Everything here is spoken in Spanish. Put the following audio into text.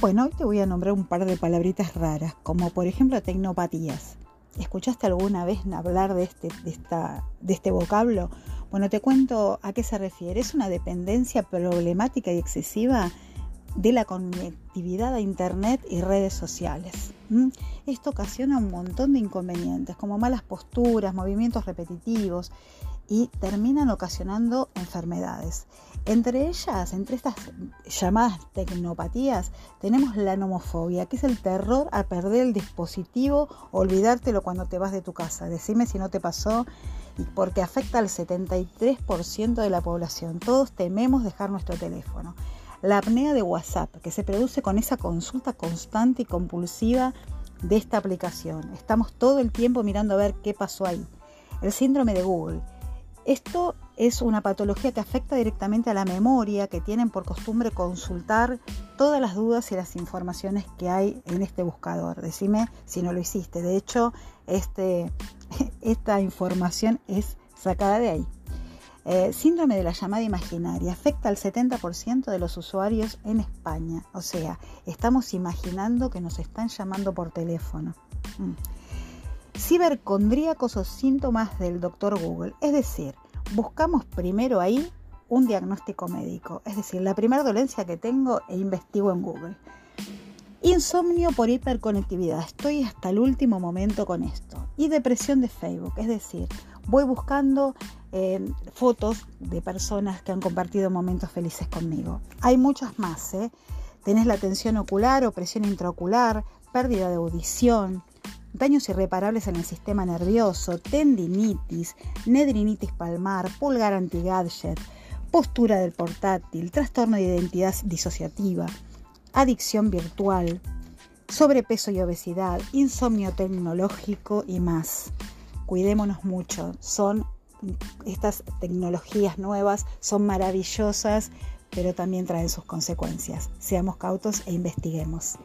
Bueno, hoy te voy a nombrar un par de palabritas raras, como por ejemplo tecnopatías. ¿Escuchaste alguna vez hablar de este, de, esta, de este vocablo? Bueno, te cuento a qué se refiere. Es una dependencia problemática y excesiva de la conectividad a Internet y redes sociales. Esto ocasiona un montón de inconvenientes, como malas posturas, movimientos repetitivos y terminan ocasionando enfermedades. Entre ellas, entre estas llamadas tecnopatías, tenemos la nomofobia, que es el terror a perder el dispositivo olvidártelo cuando te vas de tu casa. Decime si no te pasó, porque afecta al 73% de la población. Todos tememos dejar nuestro teléfono. La apnea de WhatsApp, que se produce con esa consulta constante y compulsiva de esta aplicación. Estamos todo el tiempo mirando a ver qué pasó ahí. El síndrome de Google esto es una patología que afecta directamente a la memoria, que tienen por costumbre consultar todas las dudas y las informaciones que hay en este buscador. Decime si no lo hiciste. De hecho, este, esta información es sacada de ahí. Eh, síndrome de la llamada imaginaria afecta al 70% de los usuarios en España. O sea, estamos imaginando que nos están llamando por teléfono. Mm cibercondríacos o síntomas del doctor Google. Es decir, buscamos primero ahí un diagnóstico médico. Es decir, la primera dolencia que tengo e investigo en Google. Insomnio por hiperconectividad. Estoy hasta el último momento con esto. Y depresión de Facebook. Es decir, voy buscando eh, fotos de personas que han compartido momentos felices conmigo. Hay muchas más. ¿eh? Tenés la tensión ocular, opresión intraocular, pérdida de audición, daños irreparables en el sistema nervioso, tendinitis, nedrinitis palmar, pulgar anti-gadget, postura del portátil, trastorno de identidad disociativa, adicción virtual, sobrepeso y obesidad, insomnio tecnológico y más. Cuidémonos mucho, son estas tecnologías nuevas son maravillosas, pero también traen sus consecuencias. Seamos cautos e investiguemos.